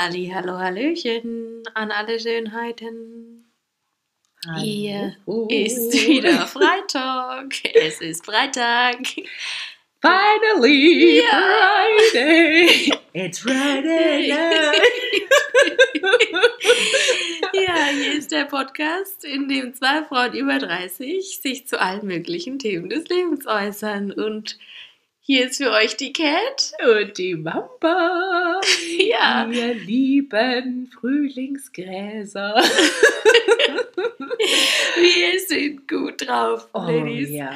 Halli, hallo, hallöchen an alle Schönheiten. Hier ist wieder Freitag. Es ist Freitag. Finally Ja. Friday. It's Friday. Ja, hier ist der Podcast, in dem zwei Frauen über 30 sich zu allen möglichen Themen des Lebens äußern. Und hier ist für euch die Cat. Und die Mamba. Ja, Wir lieben Frühlingsgräser. wir sind gut drauf, Oh Ladies. ja.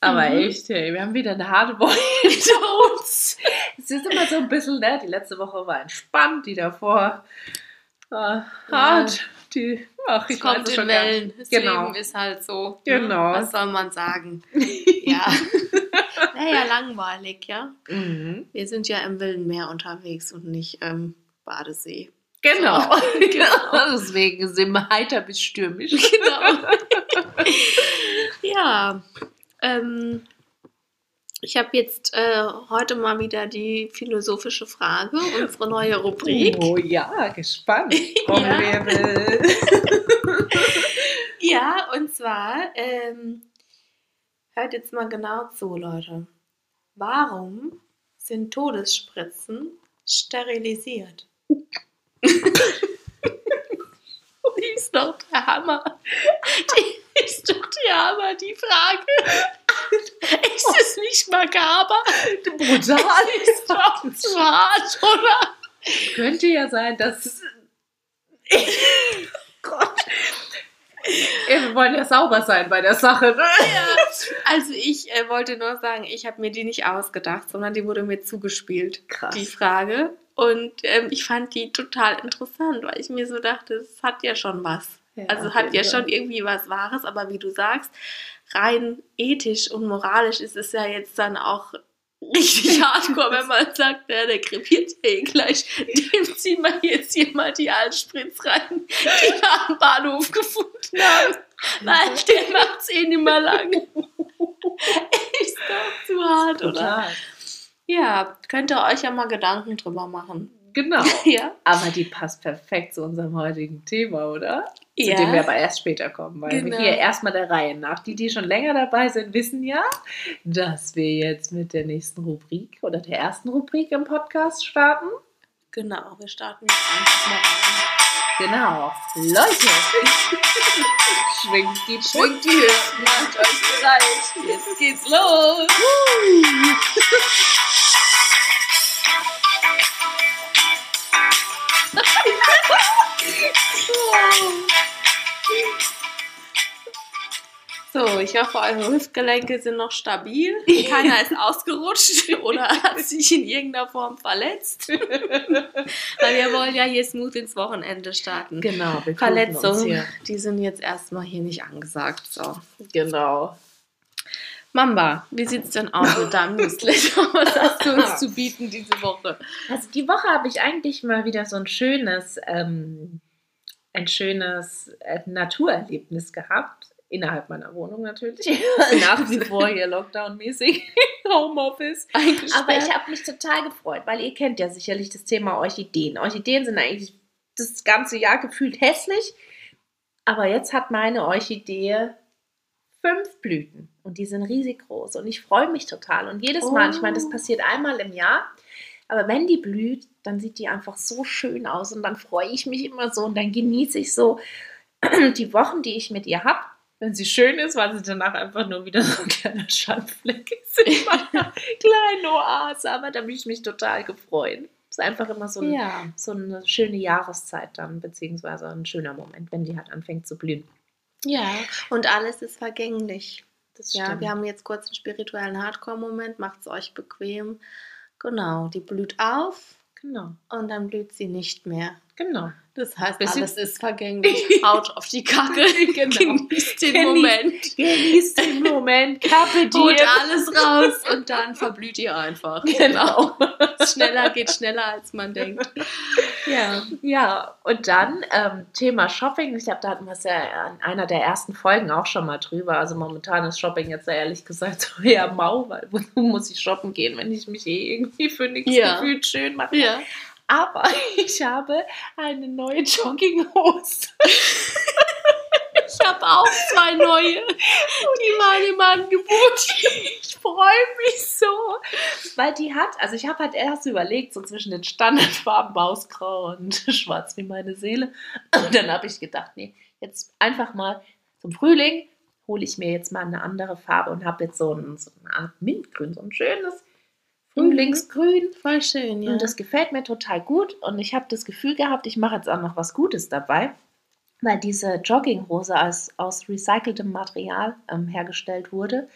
Aber Mhm. echt, hey, wir haben wieder eine harte Woche hinter uns. Es ist immer so ein bisschen, ne? Die letzte Woche war entspannt, die davor war hart. Die, ach, Es ich kommt weiß in. Wellen. Das Genau. Leben ist halt so. Genau. Ne? Was soll man sagen? ja. Naja, langweilig, ja. Mhm. Wir sind ja im wilden Meer unterwegs und nicht im Badesee. Genau. Genau. Deswegen sind wir heiter bis stürmisch. Genau. ja. Ähm, ich habe jetzt äh, heute mal wieder die philosophische Frage, unsere neue Rubrik. Oh ja, gespannt. Ja. Ja, und zwar, ähm, hört jetzt mal genau zu, Leute. Warum sind Todesspritzen sterilisiert? Die ist doch der Hammer. Die ist doch der Hammer, die Frage. Ist es nicht makaber? Brutal. Ist doch zu hart, oder? Könnte ja sein, dass. Gott. Wir wollen ja sauber sein bei der Sache, ne? Also ich äh, wollte nur sagen, ich habe mir die nicht ausgedacht, sondern die wurde mir zugespielt. Krass. die Frage. Und ähm, ich fand die total interessant, weil ich mir so dachte, es hat ja schon was. Ja, also hat ja schon irgendwie was Wahres, aber wie du sagst, rein ethisch und moralisch ist es ja jetzt dann auch richtig hardcore, wenn man sagt, ja, der krepiert ja eh gleich, dem ziehen wir jetzt hier mal die Altspritz rein, die wir am Bahnhof gefunden haben. Weil der macht's eh nicht mehr lang. ist doch zu hart, oder? Total. Ja, könnt ihr euch ja mal Gedanken drüber machen. Genau. Ja. Aber die passt perfekt zu unserem heutigen Thema, oder? Zu Ja. dem wir aber erst später kommen, weil Genau. wir hier erstmal der Reihe nach. Die, die schon länger dabei sind, wissen ja, dass wir jetzt mit der nächsten Rubrik oder der ersten Rubrik im Podcast starten. Genau, wir starten jetzt einfach mal rein. Genau. Leute, schwingt die Schwingt die Höhe, macht euch bereit. Jetzt geht's los. So, ich hoffe, eure Hüftgelenke sind noch stabil. Keiner ist ausgerutscht oder hat sich in irgendeiner Form verletzt. Weil wir wollen ja hier smooth ins Wochenende starten. Genau, wir uns Verletzungen, hier. die sind jetzt erstmal hier nicht angesagt. So. Genau. Mamba, wie sieht's denn aus mit deinem Newsletter? Was hast du uns zu bieten diese Woche? Also die Woche habe ich eigentlich mal wieder so ein schönes, ähm, ein schönes äh, Naturerlebnis gehabt. Innerhalb meiner Wohnung natürlich. Nach wie vor hier Lockdown-mäßig. Homeoffice. Aber ich habe mich total gefreut, weil ihr kennt ja sicherlich das Thema Orchideen. Orchideen sind eigentlich das ganze Jahr gefühlt hässlich. Aber jetzt hat meine Orchidee fünf Blüten und die sind riesig groß. Und ich freue mich total. Und jedes Mal, ich meine, das Oh. passiert einmal im Jahr, aber wenn die blüht, dann sieht die einfach so schön aus und dann freue ich mich immer so und dann genieße ich so die Wochen, die ich mit ihr habe. Wenn sie schön ist, weil sie danach einfach nur wieder so ein kleiner Schandfleck ist in meiner kleinen Oase. Aber da habe ich mich total gefreut. Es ist einfach immer so, ein, ja. so eine schöne Jahreszeit dann, beziehungsweise ein schöner Moment, wenn die halt anfängt zu blühen. ja, und alles ist vergänglich. Das Ja, wir haben jetzt kurz einen spirituellen Hardcore-Moment, macht's euch bequem. Genau, die blüht auf Genau, und dann blüht sie nicht mehr. Genau. Das heißt, Bisschen- alles ist vergänglich. Haut auf die Kacke. Genau. Genießt den Genießt- Moment. Genießt den Moment, Kappe Holt dir. alles raus und dann verblüht ihr einfach. Genau. Schneller geht schneller, als man denkt. Ja. Ja, und dann ähm, Thema Shopping. Ich glaube, da hatten wir es ja in einer der ersten Folgen auch schon mal drüber. Also momentan ist Shopping jetzt ehrlich gesagt so eher mau, weil wozu muss ich shoppen gehen, wenn ich mich eh irgendwie für nichts Ja. gefühlt schön mache. Ja. Aber ich habe eine neue Jogginghose. Ich habe auch zwei neue. Die waren im Angebot. Ich freue mich so, weil die hat, also ich habe halt erst überlegt, so zwischen den Standardfarben Mausgrau und Schwarz wie meine Seele. Und dann habe ich gedacht, nee, jetzt einfach mal zum Frühling hole ich mir jetzt mal eine andere Farbe und habe jetzt so, ein, so eine Art Mintgrün, so ein schönes Frühlingsgrün. Voll schön, ja. Und das gefällt mir total gut. Und ich habe das Gefühl gehabt, ich mache jetzt auch noch was Gutes dabei, weil diese Jogginghose aus, aus recyceltem Material ähm, hergestellt wurde.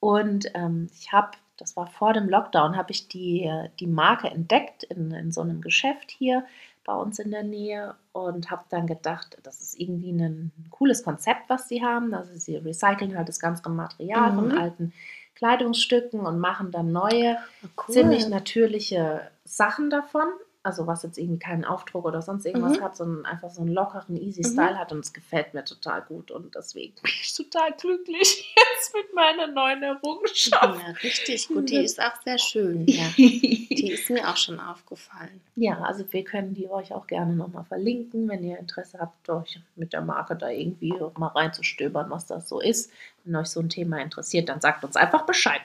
Und ähm, ich habe, das war vor dem Lockdown, habe ich die, die Marke entdeckt in, in so einem Geschäft hier bei uns in der Nähe und habe dann gedacht, das ist irgendwie ein cooles Konzept, was sie haben. Also sie recyceln halt das ganze Material Mhm. von alten Kleidungsstücken und machen dann neue, cool. ziemlich natürliche Sachen davon. Also was jetzt irgendwie keinen Aufdruck oder sonst irgendwas Mhm. hat, sondern einfach so einen lockeren, easy Mhm. Style hat und es gefällt mir total gut und deswegen bin ich total glücklich jetzt mit meiner neuen Errungenschaft. Ja, richtig gut. Die ist auch sehr schön. Ja. Die ist mir auch schon aufgefallen. Ja, also wir können die euch auch gerne nochmal verlinken, wenn ihr Interesse habt, euch mit der Marke da irgendwie mal reinzustöbern, was das so ist. Wenn euch so ein Thema interessiert, dann sagt uns einfach Bescheid.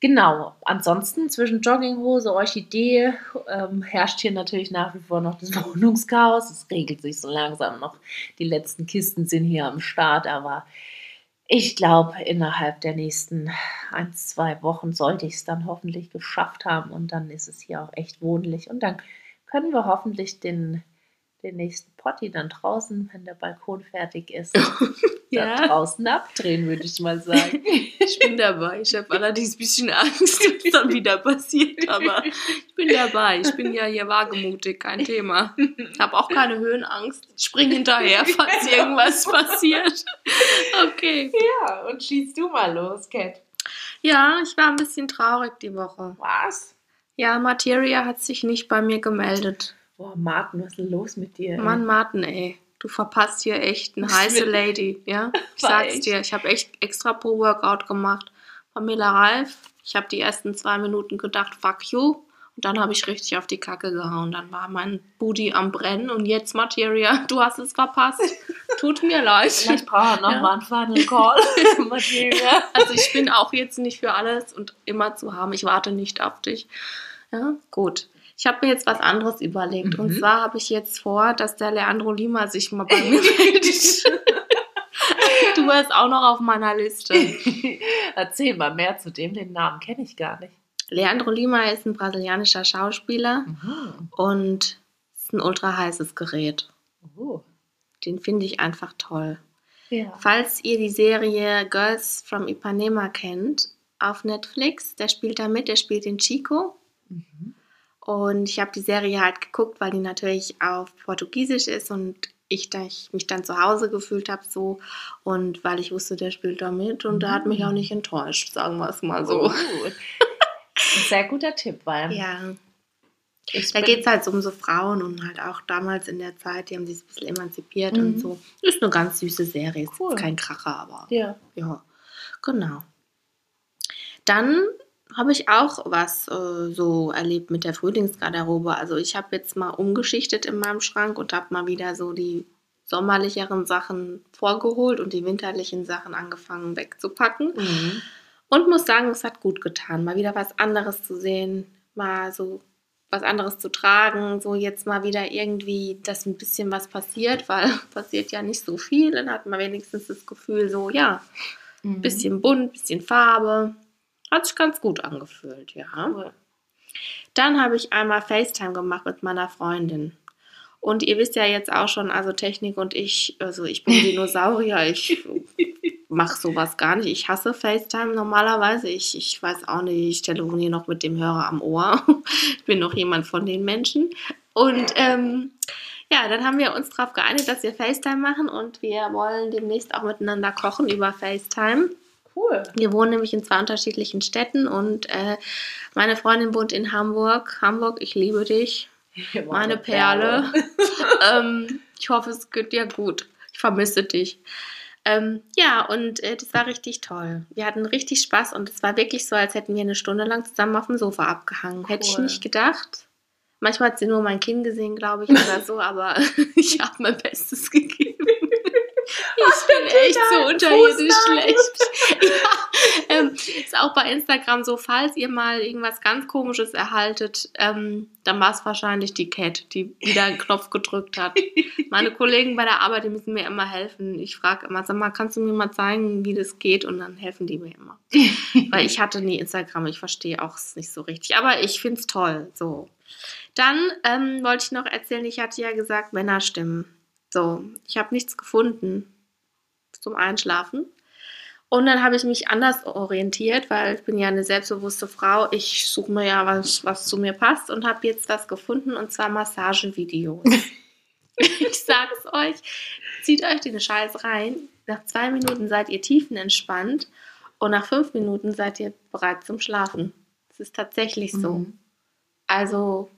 Genau, ansonsten zwischen Jogginghose, Orchidee ähm, herrscht hier natürlich nach wie vor noch das Wohnungschaos. Es regelt sich so langsam noch. Die letzten Kisten sind hier am Start, aber ich glaube, innerhalb der nächsten ein, zwei Wochen sollte ich es dann hoffentlich geschafft haben und dann ist es hier auch echt wohnlich und dann können wir hoffentlich den, den nächsten Potti dann draußen, wenn der Balkon fertig ist, da draußen abdrehen, würde ich mal sagen. Ich bin dabei. Ich habe allerdings ein bisschen Angst, was dann wieder passiert. Aber ich bin dabei. Ich bin ja hier wagemutig, kein Thema. Ich habe auch keine Höhenangst. Ich spring hinterher, falls irgendwas passiert. Okay. ja, und schießt du mal los, Cat. Ja, ich war ein bisschen traurig die Woche. Was? Ja, Materia hat sich nicht bei mir gemeldet. Boah, Martin, was ist denn los mit dir? ey? Mann, Martin, ey. Du verpasst hier echt eine heiße Lady, ja? Ich sag's echt? dir, ich habe echt extra pro Workout gemacht. Pamela Reif, ich habe die ersten zwei Minuten gedacht, fuck you. Und dann habe ich richtig auf die Kacke gehauen. Dann war mein Booty am Brennen und jetzt, Materia, du hast es verpasst. Tut mir leid. Vielleicht brauchen wir noch Ja. mal einen Final Call. Materia. Also ich bin auch jetzt nicht für alles und immer zu haben. Ich warte nicht auf dich. Ja, gut. Ich habe mir jetzt was anderes überlegt. Und Mhm. zwar habe ich jetzt vor, dass der Leandro Lima sich mal bei mir meldet. du wärst auch noch auf meiner Liste. Erzähl mal mehr zu dem, den Namen kenne ich gar nicht. Leandro Lima ist ein brasilianischer Schauspieler Mhm. und ist ein ultra heißes Gerät. Oh. Den finde ich einfach toll. Ja. Falls ihr die Serie Girls from Ipanema kennt, auf Netflix, der spielt da mit, der spielt den Chico. Mhm. Und ich habe die Serie halt geguckt, weil die natürlich auf Portugiesisch ist und ich, da ich mich dann zu Hause gefühlt habe so und weil ich wusste, der spielt da mit und der hat mich auch nicht enttäuscht, sagen wir es mal so. Oh. Sehr guter Tipp, weil Ja, ich da geht es halt um so Frauen und halt auch damals in der Zeit, die haben sich ein bisschen emanzipiert Mhm. und so. Ist eine ganz süße Serie, ist Cool. kein Kracher, aber Ja. Ja, genau. Dann habe ich auch was äh, so erlebt mit der Frühlingsgarderobe. Also ich habe jetzt mal umgeschichtet in meinem Schrank und habe mal wieder so die sommerlicheren Sachen vorgeholt und die winterlichen Sachen angefangen wegzupacken. Mhm. Und muss sagen, es hat gut getan, mal wieder was anderes zu sehen, mal so was anderes zu tragen, so jetzt mal wieder irgendwie, dass ein bisschen was passiert, weil passiert ja nicht so viel. Dann hat man wenigstens das Gefühl, so ja, Mhm. bisschen bunt, bisschen Farbe. Hat sich ganz gut angefühlt, ja. Cool. Dann habe ich einmal FaceTime gemacht mit meiner Freundin. Und ihr wisst ja jetzt auch schon, also Technik und ich, also ich bin Dinosaurier, ich mache sowas gar nicht. Ich hasse FaceTime normalerweise. Ich, ich weiß auch nicht, ich telefoniere noch mit dem Hörer am Ohr. Ich bin noch jemand von den Menschen. Und ähm, ja, dann haben wir uns darauf geeinigt, dass wir FaceTime machen und wir wollen demnächst auch miteinander kochen über FaceTime. Cool. Wir wohnen nämlich in zwei unterschiedlichen Städten und äh, meine Freundin wohnt in Hamburg. Hamburg, ich liebe dich, meine Perle. ähm, ich hoffe, es geht dir gut. Ich vermisse dich. Ähm, ja, und äh, das war richtig toll. Wir hatten richtig Spaß und es war wirklich so, als hätten wir eine Stunde lang zusammen auf dem Sofa abgehangen. Hätte ich Cool. nicht gedacht. Manchmal hat sie nur mein Kinn gesehen, glaube ich, oder so, aber ich habe mein Bestes gegeben. Ich bin echt so unterirdisch schlecht. Ja, ähm, ist auch bei Instagram so, falls ihr mal irgendwas ganz Komisches erhaltet, ähm, dann war es wahrscheinlich die Cat, die wieder einen Knopf gedrückt hat. Meine Kollegen bei der Arbeit, die müssen mir immer helfen. Ich frage immer, sag mal, kannst du mir mal zeigen, wie das geht? Und dann helfen die mir immer. Weil ich hatte nie Instagram, ich verstehe auch es nicht so richtig. Aber ich finde es toll. So. Dann ähm, wollte ich noch erzählen, ich hatte ja gesagt, Männerstimmen. So, ich habe nichts gefunden zum Einschlafen. Und dann habe ich mich anders orientiert, weil ich bin ja eine selbstbewusste Frau. Ich suche mir ja was, was zu mir passt und habe jetzt was gefunden und zwar Massagevideos. ich sag's euch, zieht euch den Scheiß rein. Nach zwei Minuten seid ihr tiefenentspannt und nach fünf Minuten seid ihr bereit zum Schlafen. Das ist tatsächlich so. Mhm. Also,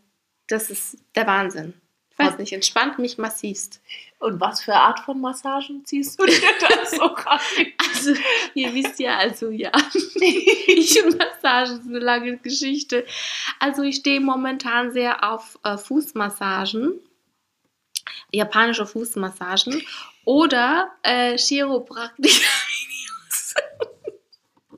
das ist der Wahnsinn. Ich weiß nicht, entspannt mich massivst. Und was für Art von Massagen ziehst du dir da so rein? Also, ihr wisst ja, also ja, ich und Massage ist eine lange Geschichte. Also, ich stehe momentan sehr auf äh, Fußmassagen, japanische Fußmassagen oder äh, Chiropraktiker-Videos.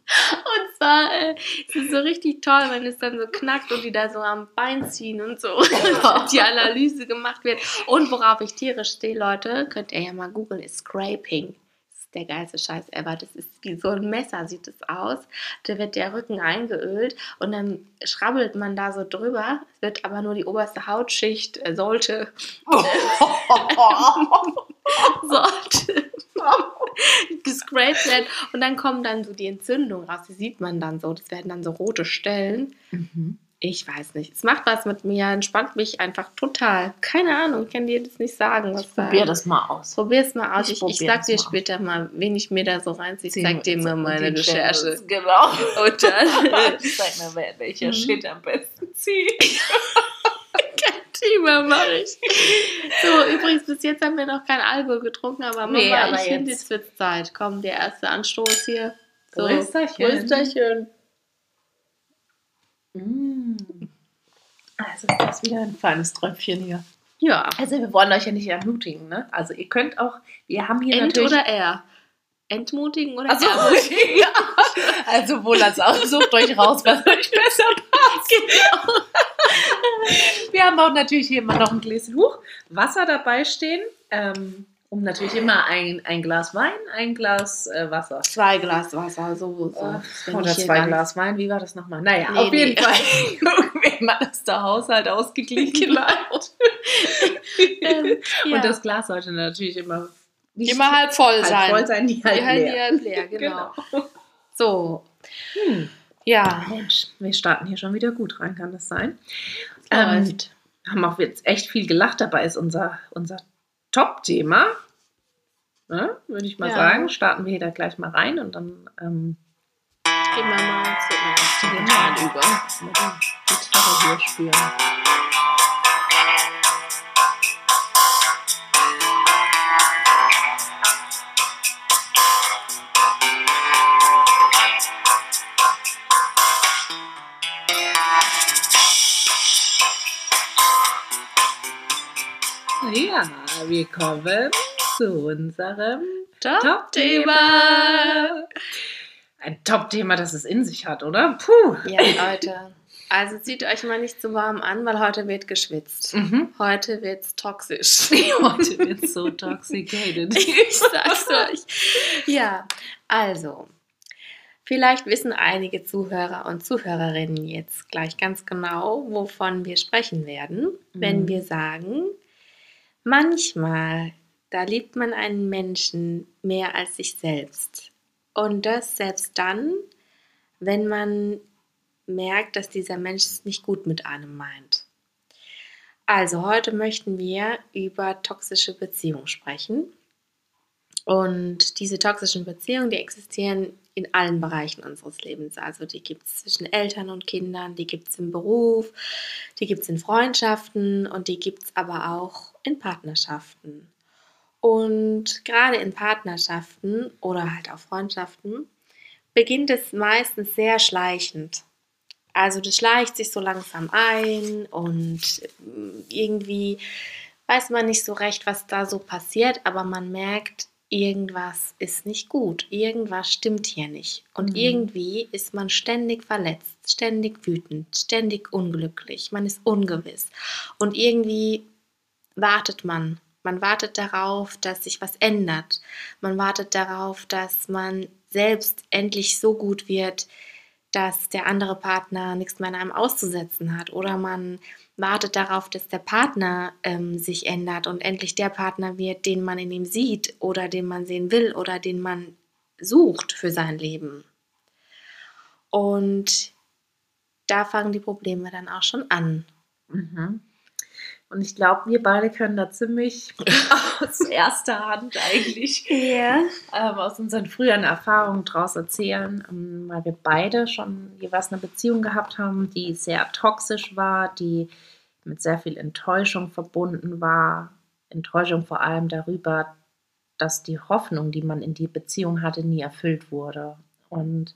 Und zwar äh, ist es so richtig toll, wenn es dann so knackt und die da so am Bein ziehen und so, die Analyse gemacht wird. Und worauf ich tierisch stehe, Leute, könnt ihr ja mal googeln, ist Scraping. Das ist der geilste Scheiß ever. Das ist wie so ein Messer, sieht es aus. Da wird der Rücken eingeölt und dann schrabbelt man da so drüber. Es wird aber nur die oberste Hautschicht, äh, sollte, sollte gescraped werden. Und dann kommen dann so die Entzündungen raus. Die sieht man dann so. Das werden dann so rote Stellen. Mhm. Ich weiß nicht. Es macht was mit mir, entspannt mich einfach total. Keine Ahnung, ich kann dir das nicht sagen. Da- Probier das mal aus. Probier es mal aus. Ich Ich, ich, sag dir mal aus. später mal, wen ich mir da so reinziehe. Ich zeig dir mal meine Recherche. Channels, Genau. Und dann Zeig mir, welcher Mhm. Shit am besten zieht. Thema mache ich. So, übrigens, bis jetzt haben wir noch kein Alkohol getrunken, aber Mama, Nee, aber ich finde, jetzt- wird Zeit. Komm, der erste Anstoß hier. So, Prösterchen. Prösterchen. Mm. Also ist das wieder ein feines Tröpfchen hier. Ja. Also wir wollen euch ja nicht ermutigen, ne? Also ihr könnt auch, wir haben hier Ent natürlich... oder er? Entmutigen oder Also, ermutigen? ja. also wohl als auch, sucht euch raus, was euch besser passt. Genau. Wir haben auch natürlich hier immer noch ein Gläschen Huch, Wasser dabei stehen. Ähm, um natürlich immer ein, ein Glas Wein, ein Glas äh, Wasser. Zwei Glas Wasser, so. so. Äh, Oder zwei Glas Wein, wie war das nochmal? Naja, Nee, auf jeden nee. Fall gucken wir mal, dass der Haushalt ausgeglichen Genau. bleibt. Ähm, ja. Und das Glas sollte natürlich immer nicht immer halb voll halb sein. voll sein, nie halb Die halt leer. die halb leer, genau. Genau. So. Hm. Ja. Mensch, wir starten hier schon wieder gut rein, kann das sein? Läuft. haben auch jetzt echt viel gelacht. Dabei ist unser, unser Top-Thema. Ne, Würde ich mal Ja. sagen. Starten wir hier da gleich mal rein und dann ähm, Gehen wir mal zu den mal über. die Gitarre hier spielen. Wir kommen zu unserem Top-Thema. Ein Top-Thema, das es in sich hat, oder? Puh. Ja, Leute. Also zieht euch mal nicht zu warm an, weil heute wird geschwitzt. Mhm. Heute wird's toxisch. Heute wird so toxicated. Ich sag's euch. Ja, also. Vielleicht wissen einige Zuhörer und Zuhörerinnen jetzt gleich ganz genau, wovon wir sprechen werden, wenn Mhm. wir sagen, manchmal, da liebt man einen Menschen mehr als sich selbst. Und das selbst dann, wenn man merkt, dass dieser Mensch es nicht gut mit einem meint. Also heute möchten wir über toxische Beziehungen sprechen. Und diese toxischen Beziehungen, die existieren in allen Bereichen unseres Lebens. Also die gibt es zwischen Eltern und Kindern, die gibt es im Beruf, die gibt es in Freundschaften und die gibt es aber auch in Partnerschaften. Und gerade in Partnerschaften oder halt auch Freundschaften beginnt es meistens sehr schleichend. Also das schleicht sich so langsam ein und irgendwie weiß man nicht so recht, was da so passiert, aber man merkt, irgendwas ist nicht gut, irgendwas stimmt hier nicht. Und mhm. irgendwie ist man ständig verletzt, ständig wütend, ständig unglücklich, man ist ungewiss. Und irgendwie wartet man. Man wartet darauf, dass sich was ändert. Man wartet darauf, dass man selbst endlich so gut wird, dass der andere Partner nichts mehr an einem auszusetzen hat. Oder man wartet darauf, dass der Partner ähm, sich ändert und endlich der Partner wird, den man in ihm sieht oder den man sehen will oder den man sucht für sein Leben. Und da fangen die Probleme dann auch schon an. Mhm. Und ich glaube, wir beide können da ziemlich aus erster Hand eigentlich yeah. ähm, aus unseren früheren Erfahrungen daraus erzählen, ähm, weil wir beide schon jeweils eine Beziehung gehabt haben, die sehr toxisch war, die mit sehr viel Enttäuschung verbunden war. Enttäuschung vor allem darüber, dass die Hoffnung, die man in die Beziehung hatte, nie erfüllt wurde. Und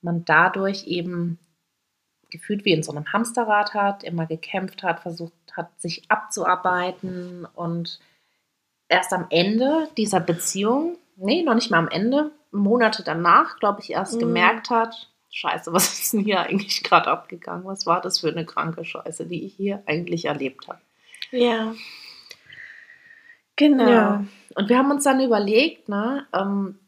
man dadurch eben gefühlt wie in so einem Hamsterrad hat, immer gekämpft hat, versucht hat, sich abzuarbeiten und erst am Ende dieser Beziehung, nee, noch nicht mal am Ende, Monate danach, glaube ich, erst mhm. gemerkt hat, Scheiße, was ist denn hier eigentlich gerade abgegangen? Was war das für eine kranke Scheiße, die ich hier eigentlich erlebt habe? Ja. Genau. Ja. Und wir haben uns dann überlegt, ne, ähm,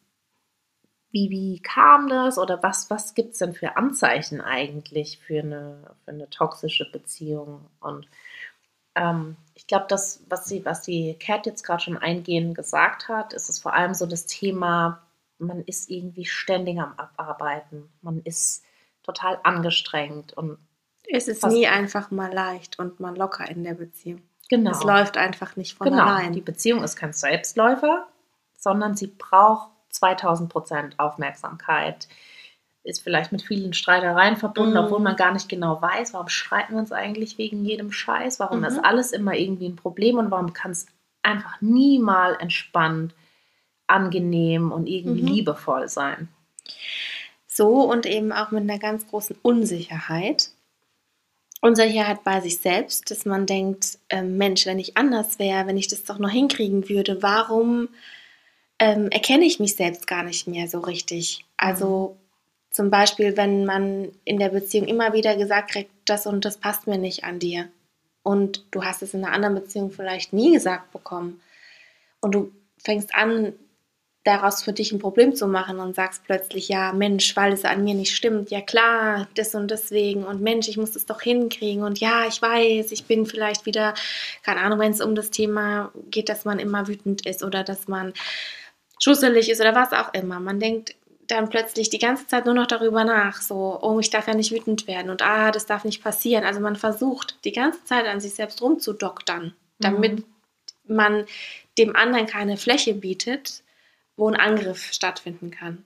wie, wie kam das oder was, was gibt es denn für Anzeichen eigentlich für eine, für eine toxische Beziehung? Und ähm, ich glaube, das, was sie, was die Cat jetzt gerade schon eingehend gesagt hat, ist es vor allem so das Thema, man ist irgendwie ständig am Abarbeiten. Man ist total angestrengt und es ist nie einfach mal leicht und mal locker in der Beziehung. Genau. Es läuft einfach nicht von genau. allein. Die Beziehung ist kein Selbstläufer, sondern sie braucht 2000 Prozent Aufmerksamkeit. Ist vielleicht mit vielen Streitereien verbunden, mhm. obwohl man gar nicht genau weiß, warum streiten wir uns eigentlich wegen jedem Scheiß, warum mhm. ist alles immer irgendwie ein Problem und warum kann es einfach nie mal entspannt, angenehm und irgendwie mhm. liebevoll sein. So und eben auch mit einer ganz großen Unsicherheit. Unsicherheit bei sich selbst, dass man denkt, äh, Mensch, wenn ich anders wäre, wenn ich das doch noch hinkriegen würde, warum ähm, erkenne ich mich selbst gar nicht mehr so richtig. Also zum Beispiel, wenn man in der Beziehung immer wieder gesagt kriegt, das und das passt mir nicht an dir. Und du hast es in einer anderen Beziehung vielleicht nie gesagt bekommen. Und du fängst an, daraus für dich ein Problem zu machen und sagst plötzlich, ja, Mensch, weil es an mir nicht stimmt, ja klar, das und deswegen und Mensch, ich muss es doch hinkriegen und ja, ich weiß, ich bin vielleicht wieder, keine Ahnung, wenn es um das Thema geht, dass man immer wütend ist oder dass man schusselig ist oder was auch immer. Man denkt dann plötzlich die ganze Zeit nur noch darüber nach, so, oh, ich darf ja nicht wütend werden und ah, das darf nicht passieren. Also man versucht die ganze Zeit an sich selbst rumzudoktern, damit mhm. man dem anderen keine Fläche bietet, wo ein Angriff stattfinden kann.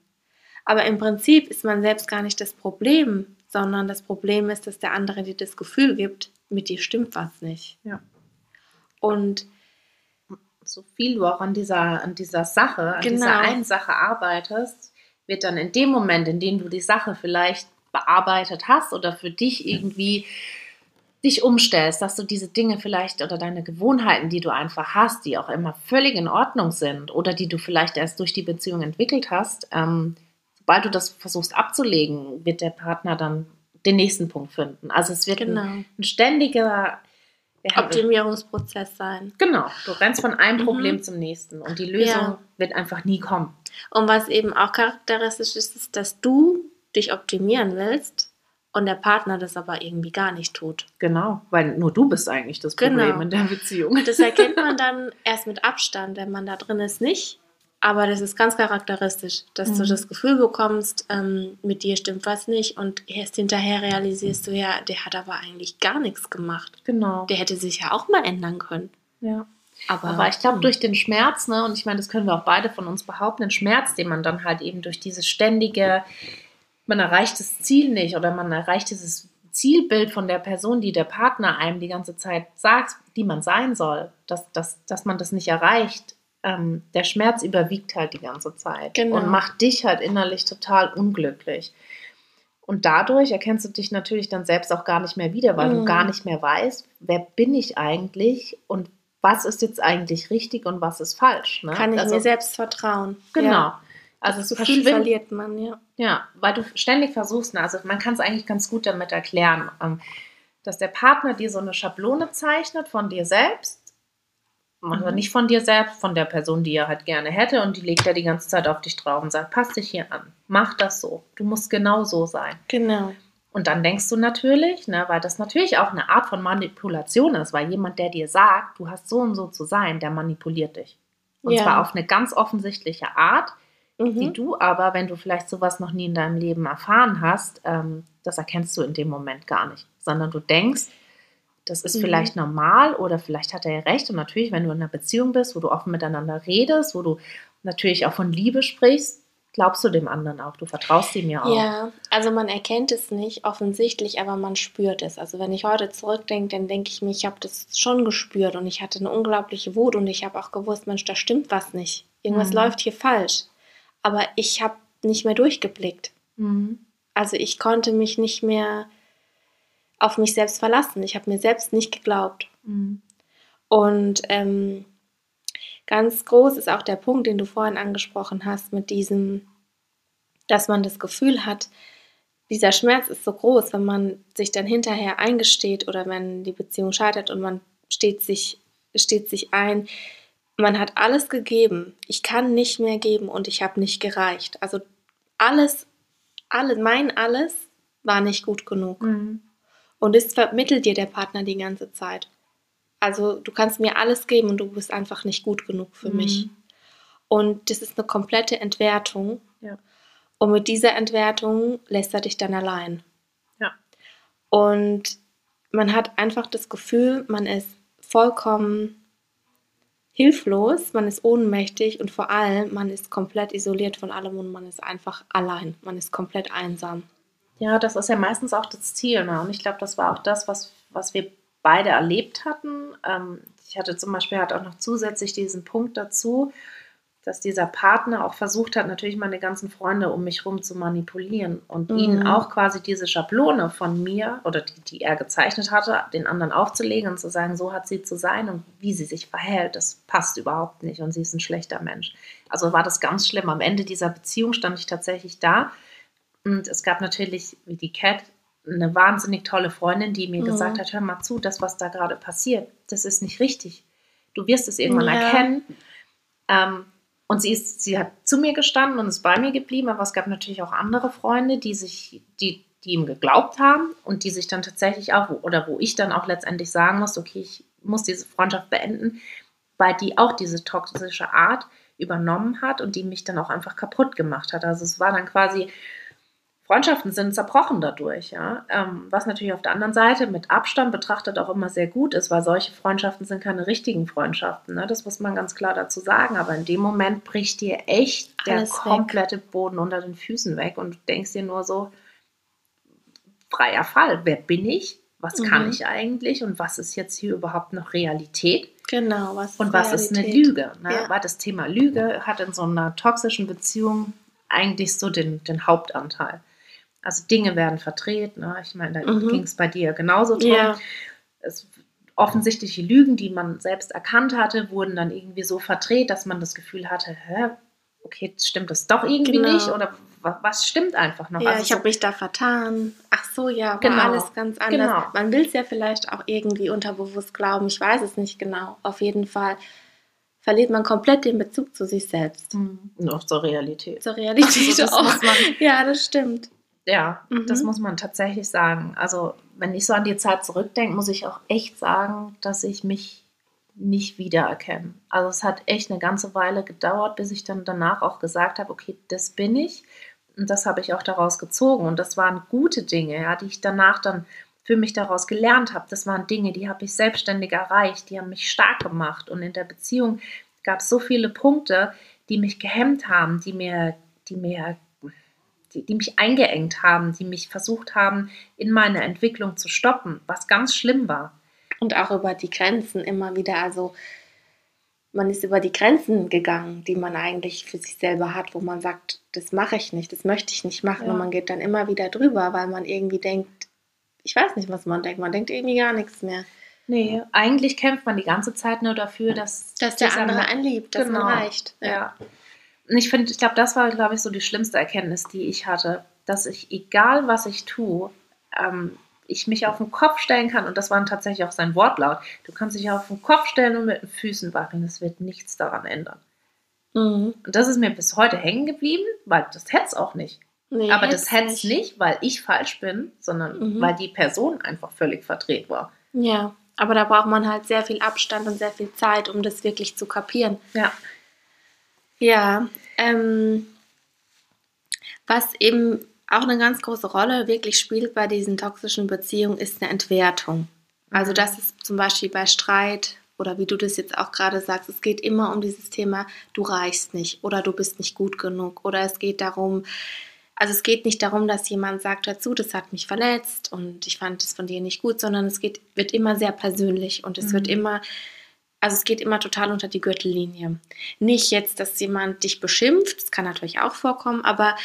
Aber im Prinzip ist man selbst gar nicht das Problem, sondern das Problem ist, dass der andere dir das Gefühl gibt, mit dir stimmt was nicht. Ja. Und so viel du auch an dieser, an dieser Sache, an genau. dieser einen Sache arbeitest, wird dann in dem Moment, in dem du die Sache vielleicht bearbeitet hast oder für dich irgendwie dich umstellst, dass du diese Dinge vielleicht oder deine Gewohnheiten, die du einfach hast, die auch immer völlig in Ordnung sind oder die du vielleicht erst durch die Beziehung entwickelt hast, ähm, sobald du das versuchst abzulegen, wird der Partner dann den nächsten Punkt finden. Also es wird genau. ein, ein ständiger Optimierungsprozess sein. Genau, du rennst von einem mhm. Problem zum nächsten und die Lösung ja. wird einfach nie kommen. Und was eben auch charakteristisch ist, ist, dass du dich optimieren willst und der Partner das aber irgendwie gar nicht tut. Genau, weil nur du bist eigentlich das Problem genau. in der Beziehung. Das erkennt man dann erst mit Abstand, wenn man da drin ist, nicht. Aber das ist ganz charakteristisch, dass mhm. du das Gefühl bekommst, ähm, mit dir stimmt was nicht und erst hinterher realisierst du ja, der hat aber eigentlich gar nichts gemacht. Genau. Der hätte sich ja auch mal ändern können. Ja. Aber, aber ich glaube, durch den Schmerz, ne, und ich meine, das können wir auch beide von uns behaupten, den Schmerz, den man dann halt eben durch dieses ständige, man erreicht das Ziel nicht oder man erreicht dieses Zielbild von der Person, die der Partner einem die ganze Zeit sagt, die man sein soll, dass, dass, dass man das nicht erreicht, ähm, der Schmerz überwiegt halt die ganze Zeit genau. und macht dich halt innerlich total unglücklich. Und dadurch erkennst du dich natürlich dann selbst auch gar nicht mehr wieder, weil Mhm. du gar nicht mehr weißt, wer bin ich eigentlich und was ist jetzt eigentlich richtig und was ist falsch. Ne? Kann ich also, mir selbst vertrauen. Genau. Ja. Also Das Gefühl verliert man, ja. Ja, weil du ständig versuchst, ne, also man kann es eigentlich ganz gut damit erklären, ähm, dass der Partner dir so eine Schablone zeichnet von dir selbst, also nicht von dir selbst, von der Person, die er halt gerne hätte und die legt er die ganze Zeit auf dich drauf und sagt, pass dich hier an, mach das so, du musst genau so sein. Genau. Und dann denkst du natürlich, ne, weil das natürlich auch eine Art von Manipulation ist, weil jemand, der dir sagt, du hast so und so zu sein, der manipuliert dich. Und Ja. zwar auf eine ganz offensichtliche Art, die Mhm. du aber, wenn du vielleicht sowas noch nie in deinem Leben erfahren hast, ähm, das erkennst du in dem Moment gar nicht, sondern du denkst, das ist Mhm. vielleicht normal oder vielleicht hat er ja recht. Und natürlich, wenn du in einer Beziehung bist, wo du offen miteinander redest, wo du natürlich auch von Liebe sprichst, glaubst du dem anderen auch, du vertraust ihm ja auch. Ja, also man erkennt es nicht offensichtlich, aber man spürt es. Also wenn ich heute zurückdenke, dann denke ich mir, ich habe das schon gespürt und ich hatte eine unglaubliche Wut und ich habe auch gewusst, Mensch, da stimmt was nicht. Irgendwas Mhm. läuft hier falsch. Aber ich habe nicht mehr durchgeblickt. Mhm. Also ich konnte mich nicht mehr auf mich selbst verlassen. Ich habe mir selbst nicht geglaubt. Mhm. Und ähm, ganz groß ist auch der Punkt, den du vorhin angesprochen hast, mit diesem, dass man das Gefühl hat, dieser Schmerz ist so groß, wenn man sich dann hinterher eingesteht oder wenn die Beziehung scheitert und man steht sich, steht sich ein, man hat alles gegeben, ich kann nicht mehr geben und ich habe nicht gereicht. Also alles, alle, mein alles war nicht gut genug. Mhm. Und das vermittelt dir der Partner die ganze Zeit. Also du kannst mir alles geben und du bist einfach nicht gut genug für Mhm. mich. Und das ist eine komplette Entwertung. Ja. Und mit dieser Entwertung lässt er dich dann allein. Ja. Und man hat einfach das Gefühl, man ist vollkommen hilflos, man ist ohnmächtig und vor allem, man ist komplett isoliert von allem und man ist einfach allein. Man ist komplett einsam. Ja, das ist ja meistens auch das Ziel. Ne? Und ich glaube, das war auch das, was, was wir beide erlebt hatten. Ähm, ich hatte zum Beispiel halt auch noch zusätzlich diesen Punkt dazu, dass dieser Partner auch versucht hat, natürlich meine ganzen Freunde um mich herum zu manipulieren und Mhm. ihnen auch quasi diese Schablone von mir oder die, die er gezeichnet hatte, den anderen aufzulegen und zu sagen, so hat sie zu sein und wie sie sich verhält, das passt überhaupt nicht und sie ist ein schlechter Mensch. Also war das ganz schlimm. Am Ende dieser Beziehung stand ich tatsächlich da und es gab natürlich, wie die Cat, eine wahnsinnig tolle Freundin, die mir Mhm. gesagt hat, hör mal zu, das, was da gerade passiert, das ist nicht richtig. Du wirst es irgendwann Ja. erkennen. Ähm, und sie, ist, sie hat zu mir gestanden und ist bei mir geblieben, aber es gab natürlich auch andere Freunde, die sich, die, die ihm geglaubt haben und die sich dann tatsächlich auch, oder wo ich dann auch letztendlich sagen muss, okay, ich muss diese Freundschaft beenden, weil die auch diese toxische Art übernommen hat und die mich dann auch einfach kaputt gemacht hat. Also es war dann quasi, Freundschaften sind zerbrochen dadurch, ja. Ähm, was natürlich auf der anderen Seite mit Abstand betrachtet auch immer sehr gut ist, weil solche Freundschaften sind keine richtigen Freundschaften. Ne? Das muss man ganz klar dazu sagen. Aber in dem Moment bricht dir echt der Alles weg. komplette Boden unter den Füßen weg und du denkst dir nur so, freier Fall, wer bin ich? Was kann Mhm. ich eigentlich? Und was ist jetzt hier überhaupt noch Realität? Genau, was Und was ist eine Realität? Lüge? Ne? Ja. Weil das Thema Lüge hat in so einer toxischen Beziehung eigentlich so den, den Hauptanteil. Also Dinge werden verdreht. Ne? Ich meine, da Mhm. ging es bei dir genauso drum. Ja, Es, offensichtliche Lügen, die man selbst erkannt hatte, wurden dann irgendwie so verdreht, dass man das Gefühl hatte, hä, okay, stimmt das doch irgendwie Genau. nicht? Oder wa- was stimmt einfach noch? ja Also ich so- habe mich da vertan. Ach so, ja, war Genau, alles ganz anders. genau. Man will es ja vielleicht auch irgendwie unterbewusst glauben. Ich weiß es nicht genau. Auf jeden Fall verliert man komplett den Bezug zu sich selbst. Hm, noch zur Realität. Zur Realität Also das auch. muss man, Ja, das stimmt. Ja, Mhm. das muss man tatsächlich sagen. Also, wenn ich so an die Zeit zurückdenke, muss ich auch echt sagen, dass ich mich nicht wiedererkenne. Also, es hat echt eine ganze Weile gedauert, bis ich dann danach auch gesagt habe, okay, das bin ich. Und das habe ich auch daraus gezogen. Und das waren gute Dinge, ja, die ich danach dann für mich daraus gelernt habe. Das waren Dinge, die habe ich selbstständig erreicht, die haben mich stark gemacht. Und in der Beziehung gab es so viele Punkte, die mich gehemmt haben, die mir, die mir die, die mich eingeengt haben, die mich versucht haben, in meiner Entwicklung zu stoppen, was ganz schlimm war. Und auch über die Grenzen immer wieder. Also man ist über die Grenzen gegangen, die man eigentlich für sich selber hat, wo man sagt, das mache ich nicht, das möchte ich nicht machen. Ja. Und man geht dann immer wieder drüber, weil man irgendwie denkt, ich weiß nicht, was man denkt, man denkt irgendwie gar nichts mehr. Nee, eigentlich kämpft man die ganze Zeit nur dafür, dass, Dass der andere Ma- einen liebt, dass Genau. man reicht. Ja. Und ich finde, ich glaube, das war, glaube ich, so die schlimmste Erkenntnis, die ich hatte, dass ich, egal was ich tue, ähm, ich mich auf den Kopf stellen kann, und das war tatsächlich auch sein Wortlaut, du kannst dich auf den Kopf stellen und mit den Füßen wackeln, es wird nichts daran ändern. Mhm. Und das ist mir bis heute hängen geblieben, weil das hätte es auch nicht. Nee, Aber das hätte es nicht, weil ich falsch bin, sondern Mhm. weil die Person einfach völlig verdreht war. Ja, aber da braucht man halt sehr viel Abstand und sehr viel Zeit, um das wirklich zu kapieren. Ja. Ja, ähm, was eben auch eine ganz große Rolle wirklich spielt bei diesen toxischen Beziehungen, ist eine Entwertung. Also das ist zum Beispiel bei Streit oder wie du das jetzt auch gerade sagst, es geht immer um dieses Thema, du reichst nicht oder du bist nicht gut genug oder es geht darum, also es geht nicht darum, dass jemand sagt dazu, das hat mich verletzt und ich fand es von dir nicht gut, sondern es geht, wird immer sehr persönlich und es Mhm. wird immer, also es geht immer total unter die Gürtellinie. Nicht jetzt, dass jemand dich beschimpft, das kann natürlich auch vorkommen, aber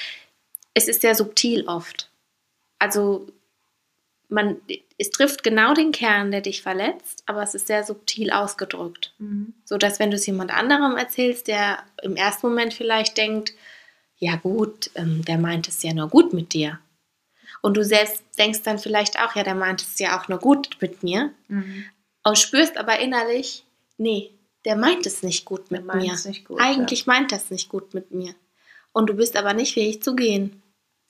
es ist sehr subtil oft. Also man, es trifft genau den Kern, der dich verletzt, aber es ist sehr subtil ausgedrückt. So dass wenn du es jemand anderem erzählst, der im ersten Moment vielleicht denkt, ja gut, ähm, der meint es ja nur gut mit dir. Und du selbst denkst dann vielleicht auch, ja, der meint es ja auch nur gut mit mir. Mhm. Und spürst aber innerlich, nee, der meint es nicht gut mit mir. gut, Eigentlich meint das nicht gut mit mir. Und du bist aber nicht fähig zu gehen.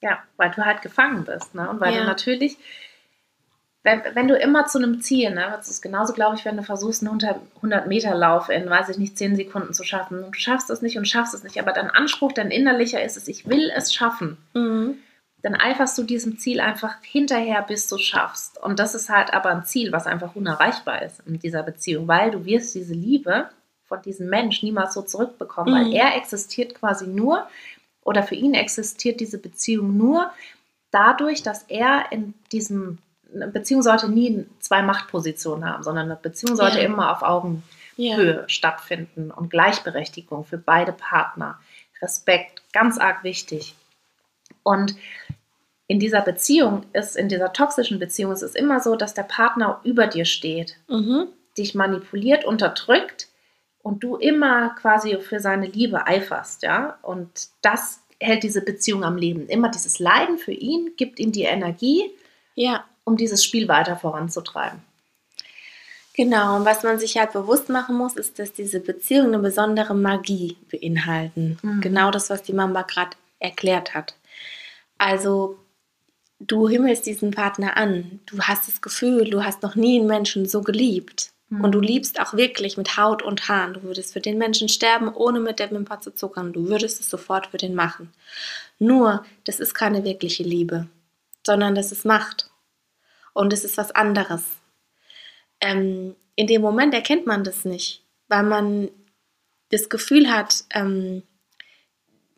Ja, weil du halt gefangen bist. Ne? Und weil Ja. du natürlich, wenn, wenn du immer zu einem Ziel, ne, das ist genauso, glaube ich, wenn du versuchst, einen 100 Meter Lauf in, weiß ich nicht, 10 Sekunden zu schaffen und du schaffst es nicht und schaffst es nicht, aber dein Anspruch, dein innerlicher ist es, ich will es schaffen, Mhm. Dann eiferst du diesem Ziel einfach hinterher, bis du es schaffst. Und das ist halt aber ein Ziel, was einfach unerreichbar ist in dieser Beziehung, weil du wirst diese Liebe von diesem Mensch niemals so zurückbekommen, Mhm. weil er existiert quasi nur oder für ihn existiert diese Beziehung nur dadurch, dass er in diesem eine Beziehung sollte nie zwei Machtpositionen haben, sondern eine Beziehung sollte Ja. immer auf Augenhöhe Ja. stattfinden und Gleichberechtigung für beide Partner. Respekt, ganz arg wichtig. Und in dieser Beziehung ist, in dieser toxischen Beziehung ist es immer so, dass der Partner über dir steht, Mhm. dich manipuliert, unterdrückt und du immer quasi für seine Liebe eiferst, ja. Und das hält diese Beziehung am Leben. Immer dieses Leiden für ihn gibt ihm die Energie, Ja. um dieses Spiel weiter voranzutreiben. Genau, und was man sich halt bewusst machen muss, ist, dass diese Beziehungen eine besondere Magie beinhalten. Mhm. Genau das, was die Mama gerade erklärt hat. Also, du himmelst diesen Partner an. Du hast das Gefühl, du hast noch nie einen Menschen so geliebt. Mhm. Und du liebst auch wirklich mit Haut und Haaren. Du würdest für den Menschen sterben, ohne mit der Wimper zu zuckern. Du würdest es sofort für den machen. Nur, das ist keine wirkliche Liebe, sondern das ist Macht. Und es ist was anderes. Ähm, in dem Moment erkennt man das nicht, weil man das Gefühl hat, ähm,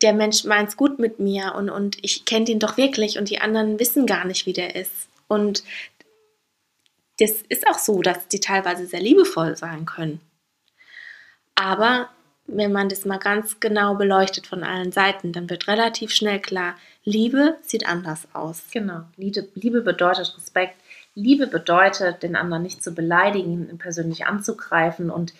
der Mensch meint es gut mit mir und, und ich kenne den doch wirklich und die anderen wissen gar nicht, wie der ist. Und das ist auch so, dass die teilweise sehr liebevoll sein können. Aber wenn man das mal ganz genau beleuchtet von allen Seiten, dann wird relativ schnell klar, Liebe sieht anders aus. Genau. Liebe, bedeutet Respekt. Liebe bedeutet, den anderen nicht zu beleidigen, ihn persönlich anzugreifen und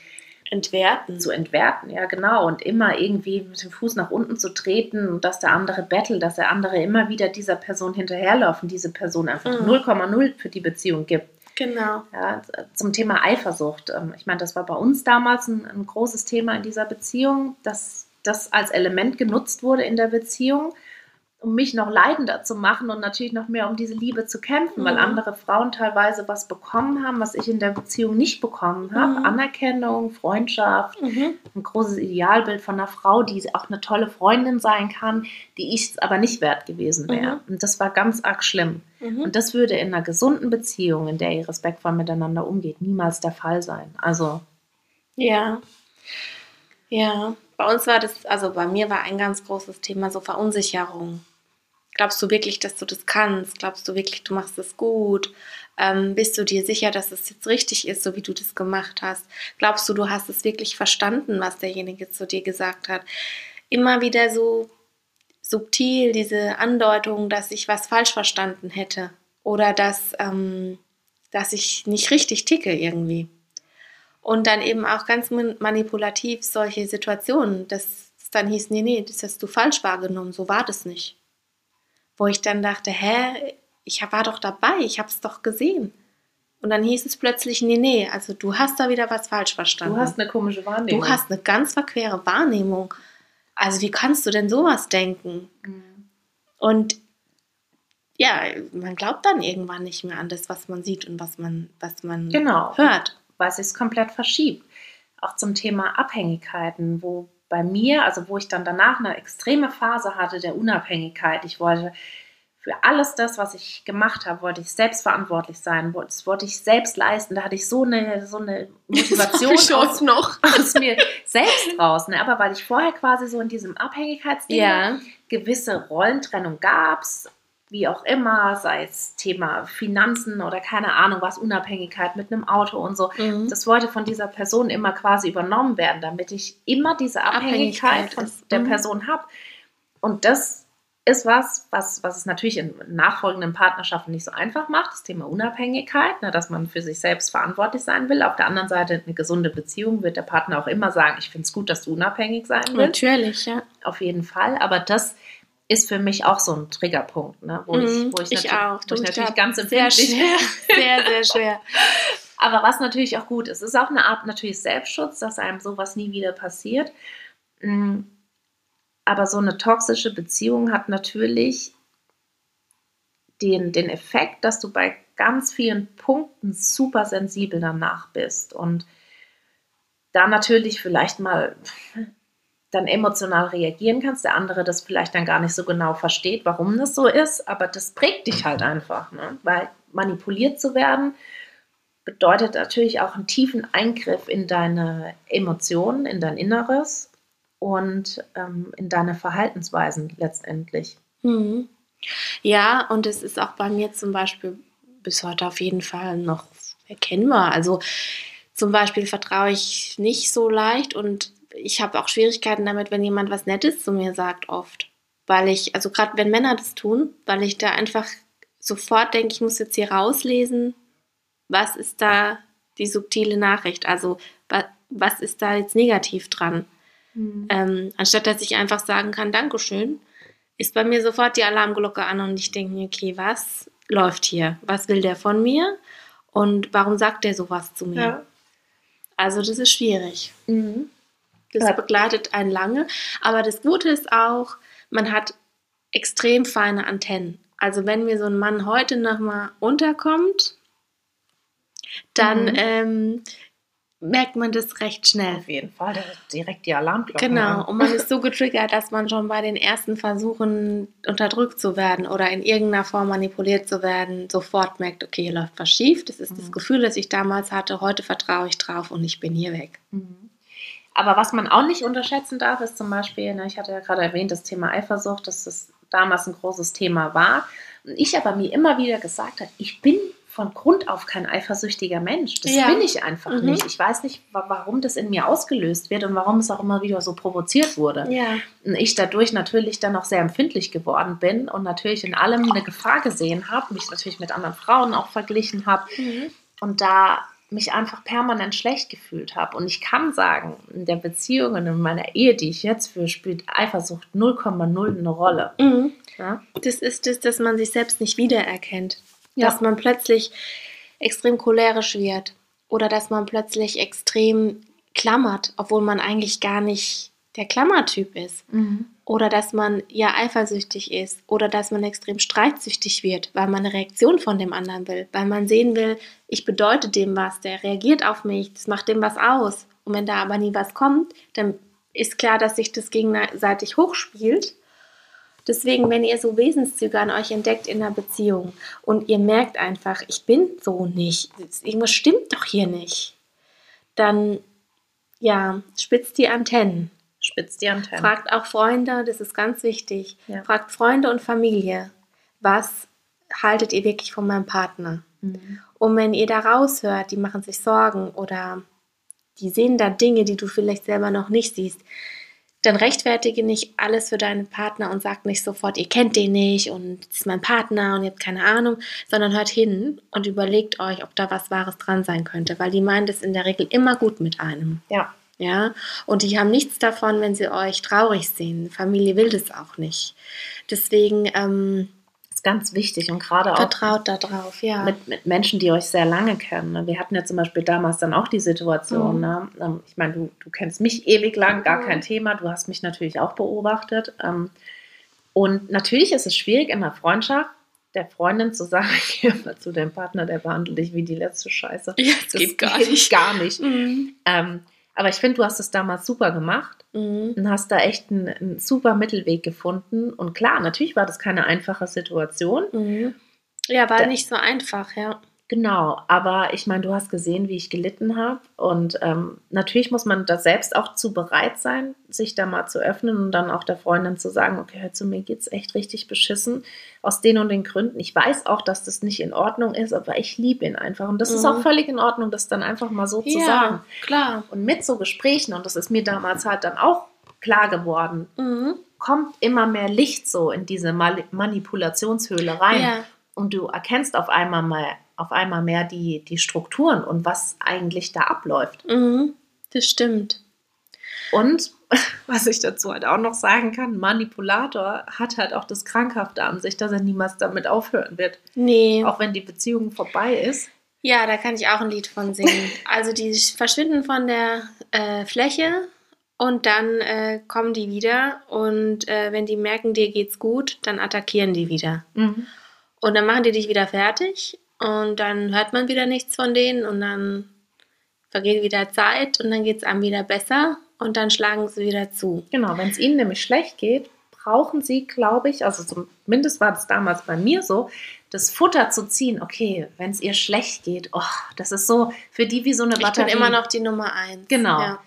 Entwerten. zu entwerten. Ja, genau. Und immer irgendwie mit dem Fuß nach unten zu treten und dass der andere bettelt, dass der andere immer wieder dieser Person hinterherläuft und diese Person einfach Mhm. 0,0 für die Beziehung gibt. Genau. Ja, zum Thema Eifersucht. Ähm, Ich meine, das war bei uns damals ein, ein großes Thema in dieser Beziehung, dass das als Element genutzt wurde in der Beziehung, um mich noch leidender zu machen und natürlich noch mehr um diese Liebe zu kämpfen, weil Mhm. andere Frauen teilweise was bekommen haben, was ich in der Beziehung nicht bekommen habe. Mhm. Anerkennung, Freundschaft, Mhm. ein großes Idealbild von einer Frau, die auch eine tolle Freundin sein kann, die ich aber nicht wert gewesen wäre. Und das war ganz arg schlimm. Mhm. Und das würde in einer gesunden Beziehung, in der ihr respektvoll miteinander umgeht, niemals der Fall sein. Also, Ja. Ja. Bei uns war das, also bei mir war ein ganz großes Thema so Verunsicherung. Glaubst du wirklich, dass du das kannst? Glaubst du wirklich, du machst es gut? Ähm, bist du dir sicher, dass es jetzt richtig ist, so wie du das gemacht hast? Glaubst du, du hast es wirklich verstanden, was derjenige zu dir gesagt hat? Immer wieder so subtil diese Andeutung, dass ich was falsch verstanden hätte oder dass, ähm, dass ich nicht richtig ticke irgendwie. Und dann eben auch ganz manipulativ solche Situationen, dass es dann hieß, nee, nee, das hast du falsch wahrgenommen, so war das nicht. Wo ich dann dachte, hä, ich war doch dabei, ich habe es doch gesehen. Und dann hieß es plötzlich, nee, nee, also du hast da wieder was falsch verstanden. Du hast eine komische Wahrnehmung. Du hast eine ganz verquere Wahrnehmung. Also wie kannst du denn sowas denken? Mhm. Und ja, man glaubt dann irgendwann nicht mehr an das, was man sieht und was man, was man genau. hört. Weil es komplett verschiebt. Auch zum Thema Abhängigkeiten, wo bei mir, also wo ich dann danach eine extreme Phase hatte der Unabhängigkeit. Ich wollte für alles das, was ich gemacht habe, wollte ich selbstverantwortlich sein, das wollte ich selbst leisten. Da hatte ich so eine, so eine Motivation aus, noch. aus mir selbst raus. Ne? Aber weil ich vorher quasi so in diesem Abhängigkeitsding ja. gewisse Rollentrennung gab es, wie auch immer, sei es Thema Finanzen oder keine Ahnung was, Unabhängigkeit mit einem Auto und so. Mhm. Das wollte von dieser Person immer quasi übernommen werden, damit ich immer diese Abhängigkeit, Abhängigkeit von der mhm. Person habe. Und das ist was, was, was es natürlich in nachfolgenden Partnerschaften nicht so einfach macht, das Thema Unabhängigkeit, ne, dass man für sich selbst verantwortlich sein will. Auf der anderen Seite eine gesunde Beziehung wird der Partner auch immer sagen, ich finde es gut, dass du unabhängig sein willst. Natürlich, ja. Auf jeden Fall. Aber das ist für mich auch so ein Triggerpunkt, ne, wo, mhm, ich, wo ich, ich auch. Wo ich natürlich ganz empfindlich sehr schwer, sehr, sehr schwer. Aber was natürlich auch gut ist, ist auch eine Art natürlich Selbstschutz, dass einem sowas nie wieder passiert. Mhm aber so eine toxische Beziehung hat natürlich den, den Effekt, dass du bei ganz vielen Punkten super sensibel danach bist und da natürlich vielleicht mal dann emotional reagieren kannst, der andere das vielleicht dann gar nicht so genau versteht, warum das so ist, aber das prägt dich halt einfach, ne? weil manipuliert zu werden bedeutet natürlich auch einen tiefen Eingriff in deine Emotionen, in dein Inneres und ähm, in deine Verhaltensweisen letztendlich. Mhm. Ja, und es ist auch bei mir zum Beispiel bis heute auf jeden Fall noch erkennbar. Also zum Beispiel vertraue ich nicht so leicht und ich habe auch Schwierigkeiten damit, wenn jemand was Nettes zu mir sagt, oft. Weil ich, also gerade wenn Männer das tun, weil ich da einfach sofort denke, ich muss jetzt hier rauslesen, was ist da die subtile Nachricht? Also was ist da jetzt negativ dran? Mhm. Ähm, anstatt dass ich einfach sagen kann, Dankeschön, ist bei mir sofort die Alarmglocke an und ich denke mir, okay, was läuft hier? Was will der von mir? Und warum sagt der sowas zu mir? Ja. Also das ist schwierig. Mhm. Das ja. begleitet einen lange. Aber das Gute ist auch, man hat extrem feine Antennen. Also wenn mir so ein Mann heute nochmal unterkommt, dann mhm. ähm, merkt man das recht schnell. Auf jeden Fall, direkt die Alarmglocke. Genau, an. und man ist so getriggert, dass man schon bei den ersten Versuchen unterdrückt zu werden oder in irgendeiner Form manipuliert zu werden, sofort merkt, okay, hier läuft was schief. Das ist mhm. das Gefühl, das ich damals hatte. Heute vertraue ich drauf und ich bin hier weg. Mhm. Aber was man auch nicht unterschätzen darf, ist zum Beispiel, ne, ich hatte ja gerade erwähnt, das Thema Eifersucht, dass das damals ein großes Thema war. Und ich aber mir immer wieder gesagt habe, ich bin von Grund auf kein eifersüchtiger Mensch. Das ja. bin ich einfach mhm. nicht. Ich weiß nicht, warum das in mir ausgelöst wird und warum es auch immer wieder so provoziert wurde. Ja. Und ich dadurch natürlich dann auch sehr empfindlich geworden bin und natürlich in allem eine Gefahr gesehen habe, mich natürlich mit anderen Frauen auch verglichen habe mhm. und da mich einfach permanent schlecht gefühlt habe. Und ich kann sagen, in der Beziehung und in meiner Ehe, die ich jetzt führe, spielt Eifersucht 0,0 eine Rolle. Mhm. Ja? Das ist das, dass man sich selbst nicht wiedererkennt. Ja. Dass man plötzlich extrem cholerisch wird oder dass man plötzlich extrem klammert, obwohl man eigentlich gar nicht der Klammertyp ist. Mhm. Oder dass man ja eifersüchtig ist oder dass man extrem streitsüchtig wird, weil man eine Reaktion von dem anderen will, weil man sehen will, ich bedeute dem was, der reagiert auf mich, das macht dem was aus. Und wenn da aber nie was kommt, dann ist klar, dass sich das gegenseitig hochspielt Deswegen, wenn ihr so Wesenszüge an euch entdeckt in einer Beziehung und ihr merkt einfach, ich bin so nicht, irgendwas stimmt doch hier nicht, dann ja, spitzt die Antennen. Spitzt die Antenne. Fragt auch Freunde, das ist ganz wichtig. Ja. Fragt Freunde und Familie, was haltet ihr wirklich von meinem Partner? Mhm. Und wenn ihr da raushört, die machen sich Sorgen oder die sehen da Dinge, die du vielleicht selber noch nicht siehst, dann rechtfertige nicht alles für deinen Partner und sag nicht sofort, ihr kennt den nicht und das ist mein Partner und ihr habt keine Ahnung, sondern hört hin und überlegt euch, ob da was Wahres dran sein könnte, weil die meinen das in der Regel immer gut mit einem. Ja. Ja, und die haben nichts davon, wenn sie euch traurig sehen. Familie will das auch nicht. Deswegen ähm, ist ganz wichtig und gerade auch vertraut da drauf, ja. mit, mit Menschen, die euch sehr lange kennen. ne? Wir hatten ja zum Beispiel damals dann auch die Situation, Mhm. ne? Ähm, ich meine, du, du kennst mich ewig lang, gar Mhm. kein Thema, du hast mich natürlich auch beobachtet. ähm, Und natürlich ist es schwierig in einer Freundschaft, der Freundin zu sagen, geh mal zu deinem Partner, der behandelt dich wie die letzte Scheiße. ja, Das Gar nicht. Mhm. Ähm, aber ich finde, du hast es damals super gemacht Mhm. und hast da echt einen, einen super Mittelweg gefunden. Und klar, natürlich war das keine einfache Situation. Mhm. Ja, war Da- nicht so einfach, ja. Genau, aber ich meine, du hast gesehen, wie ich gelitten habe. Und ähm, natürlich muss man da selbst auch zu bereit sein, sich da mal zu öffnen und dann auch der Freundin zu sagen, okay, hör zu mir geht's echt richtig beschissen. Aus den und den Gründen. Ich weiß auch, dass das nicht in Ordnung ist, aber ich liebe ihn einfach. Und das ist Mhm. auch völlig in Ordnung, das dann einfach mal so zu ja, sagen. klar. Und mit so Gesprächen, und das ist mir damals halt dann auch klar geworden, Mhm. kommt immer mehr Licht so in diese Mal Manipulationshöhle rein Ja. und du erkennst auf einmal mal auf einmal mehr die, die Strukturen und was eigentlich da abläuft. Mhm. Das stimmt. Und was ich dazu halt auch noch sagen kann, Manipulator hat halt auch das Krankhafte an sich, dass er niemals damit aufhören wird. Nee. Auch wenn die Beziehung vorbei ist. Ja, da kann ich auch ein Lied von singen. Also die verschwinden von der äh, Fläche und dann äh, kommen die wieder und äh, wenn die merken, dir geht's gut, dann attackieren die wieder. Und dann machen die dich wieder fertig und dann hört man wieder nichts von denen und dann vergeht wieder Zeit und dann geht's einem wieder besser und dann schlagen sie wieder zu. Genau, wenn es ihnen nämlich schlecht geht, brauchen sie, glaube ich, also zumindest war das damals bei mir so, das Futter zu ziehen. Okay, wenn es ihr schlecht geht, oh, das ist so für die wie so eine Ich Batterie. bin immer noch die Nummer eins. Genau. Ja.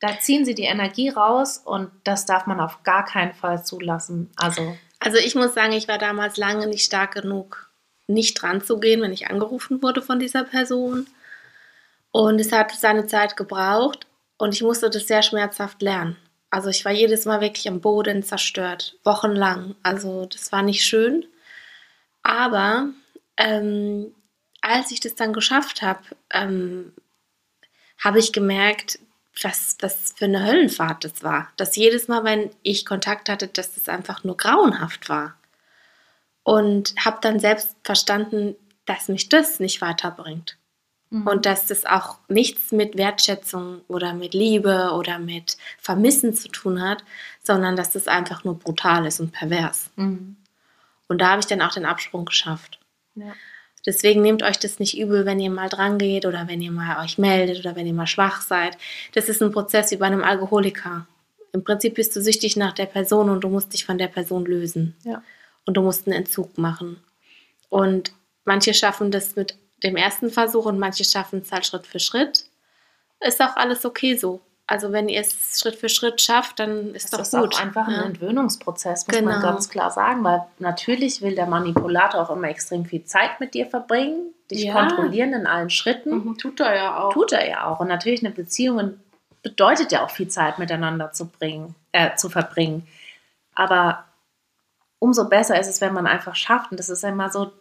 Da ziehen sie die Energie raus und das darf man auf gar keinen Fall zulassen. Also, Also ich muss sagen, ich war damals lange nicht stark genug, nicht dran zu gehen, wenn ich angerufen wurde von dieser Person. Und es hat seine Zeit gebraucht und ich musste das sehr schmerzhaft lernen. Also ich war jedes Mal wirklich am Boden zerstört, wochenlang. Also das war nicht schön. Aber ähm, als ich das dann geschafft habe, ähm, habe ich gemerkt, was das für eine Höllenfahrt das war. Dass jedes Mal, wenn ich Kontakt hatte, dass das einfach nur grauenhaft war. Und habe dann selbst verstanden, dass mich das nicht weiterbringt. Und dass das auch nichts mit Wertschätzung oder mit Liebe oder mit Vermissen zu tun hat, sondern dass das einfach nur brutal ist und pervers. Mhm. Und da habe ich dann auch den Absprung geschafft. Ja. Deswegen nehmt euch das nicht übel, wenn ihr mal dran geht oder wenn ihr mal euch meldet oder wenn ihr mal schwach seid. Das ist ein Prozess wie bei einem Alkoholiker. Im Prinzip bist du süchtig nach der Person und du musst dich von der Person lösen. Ja. Und du musst einen Entzug machen. Und manche schaffen das mit dem ersten Versuch und manche schaffen es halt Schritt für Schritt. Ist auch alles okay so. Also wenn ihr es Schritt für Schritt schafft, dann ist Das doch ist gut. auch einfach ein ja. Entwöhnungsprozess, muss man Genau. ganz klar sagen, weil natürlich will der Manipulator auch immer extrem viel Zeit mit dir verbringen, dich Ja. kontrollieren in allen Schritten. Mhm, Tut er ja auch. Tut er ja auch. Und natürlich eine Beziehung bedeutet ja auch viel Zeit miteinander zu bringen, äh, zu verbringen. Aber umso besser ist es, wenn man einfach schafft. Und das ist immer so,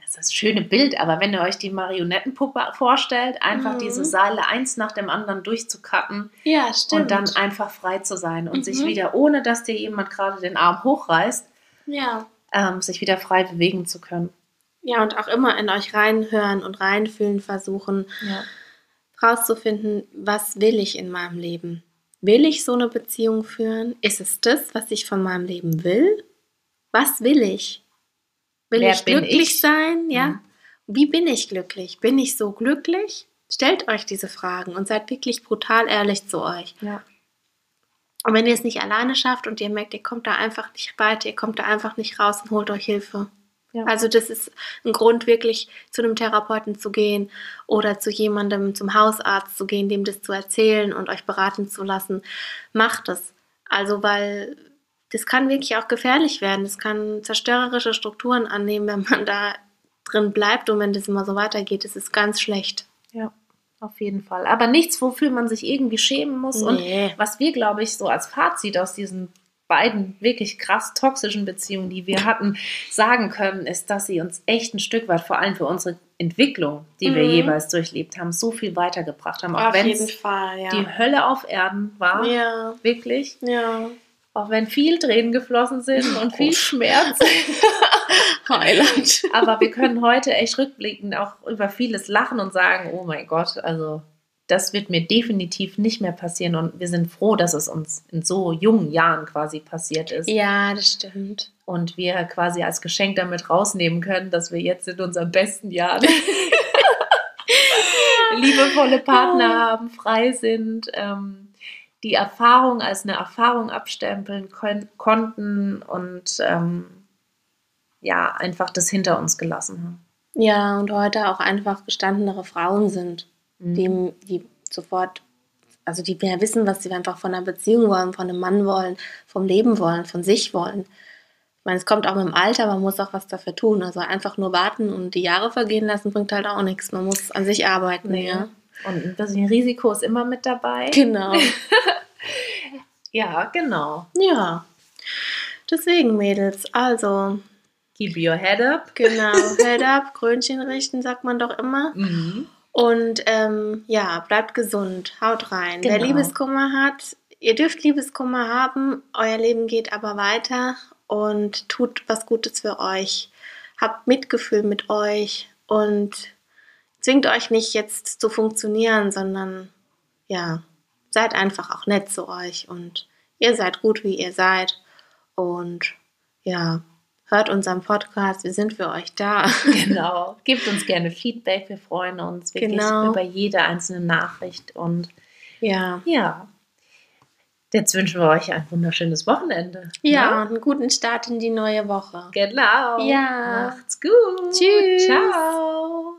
das ist das schöne Bild, aber wenn ihr euch die Marionettenpuppe vorstellt, einfach Mhm. diese Seile eins nach dem anderen durchzukappen Ja, und dann einfach frei zu sein und sich Mhm. wieder, ohne dass dir jemand gerade den Arm hochreißt, ja. ähm, sich wieder frei bewegen zu können. Ja, und auch immer in euch reinhören und reinfühlen versuchen, Ja. rauszufinden, was will ich in meinem Leben? Will ich so eine Beziehung führen? Ist es das, was ich von meinem Leben will? Was will ich? Will Wer ich glücklich ich? sein? Ja. Mhm. Wie bin ich glücklich? Bin ich so glücklich? Stellt euch diese Fragen und seid wirklich brutal ehrlich zu euch. Ja. Und wenn ihr es nicht alleine schafft und ihr merkt, ihr kommt da einfach nicht weiter, ihr kommt da einfach nicht raus und holt euch Hilfe. Ja. Also das ist ein Grund, wirklich zu einem Therapeuten zu gehen oder zu jemandem, zum Hausarzt zu gehen, dem das zu erzählen und euch beraten zu lassen. Macht es. Also, weil das kann wirklich auch gefährlich werden. Es kann zerstörerische Strukturen annehmen, wenn man da drin bleibt und wenn das immer so weitergeht. Das ist ganz schlecht. Ja, auf jeden Fall. Aber nichts, wofür man sich irgendwie schämen muss. Nee. Und was wir, glaube ich, so als Fazit aus diesen beiden wirklich krass toxischen Beziehungen, die wir hatten, sagen können, ist, dass sie uns echt ein Stück weit, vor allem für unsere Entwicklung, die wir Mhm. jeweils durchlebt haben, so viel weitergebracht haben. Auch Auf wenn jeden es Fall, ja. die Hölle auf Erden war, ja, wirklich. ja. Auch wenn viel Tränen geflossen sind und viel Oh. Schmerz. Highlight. Aber wir können heute echt rückblickend auch über vieles lachen und sagen, oh mein Gott, also das wird mir definitiv nicht mehr passieren. Und wir sind froh, dass es uns in so jungen Jahren quasi passiert ist. Ja, das stimmt. Und wir quasi als Geschenk damit rausnehmen können, dass wir jetzt in unseren besten Jahren liebevolle Partner haben, frei sind, ähm, die Erfahrung als eine Erfahrung abstempeln kon konnten und ähm, ja, einfach das hinter uns gelassen haben. Ja, und heute auch einfach gestandenere Frauen sind, Mhm. die, die sofort, also die mehr wissen, was sie einfach von einer Beziehung wollen, von einem Mann wollen, vom Leben wollen, von sich wollen. Ich meine, es kommt auch mit dem Alter, man muss auch was dafür tun. Also einfach nur warten und die Jahre vergehen lassen, bringt halt auch nichts. Man muss an sich arbeiten, Nee. ja. Und ein bisschen Risiko ist immer mit dabei. Genau. Ja, genau. ja. Deswegen, Mädels, also, Keep your head up. genau, Head up, Krönchen richten, sagt man doch immer. Mhm. Und ähm, ja, bleibt gesund, haut rein. Wer Genau. Liebeskummer hat, ihr dürft Liebeskummer haben, euer Leben geht aber weiter und tut was Gutes für euch. Habt Mitgefühl mit euch und zwingt euch nicht jetzt zu funktionieren, sondern ja, seid einfach auch nett zu euch und ihr seid gut, wie ihr seid. Und ja, hört unseren Podcast, wir sind für euch da. Genau. Gebt uns gerne Feedback. Wir freuen uns wirklich Genau. über jede einzelne Nachricht. Und Ja. ja, jetzt wünschen wir euch ein wunderschönes Wochenende. Ja, einen guten Start in die neue Woche. Genau. Ja. Macht's gut. Tschüss. Ciao.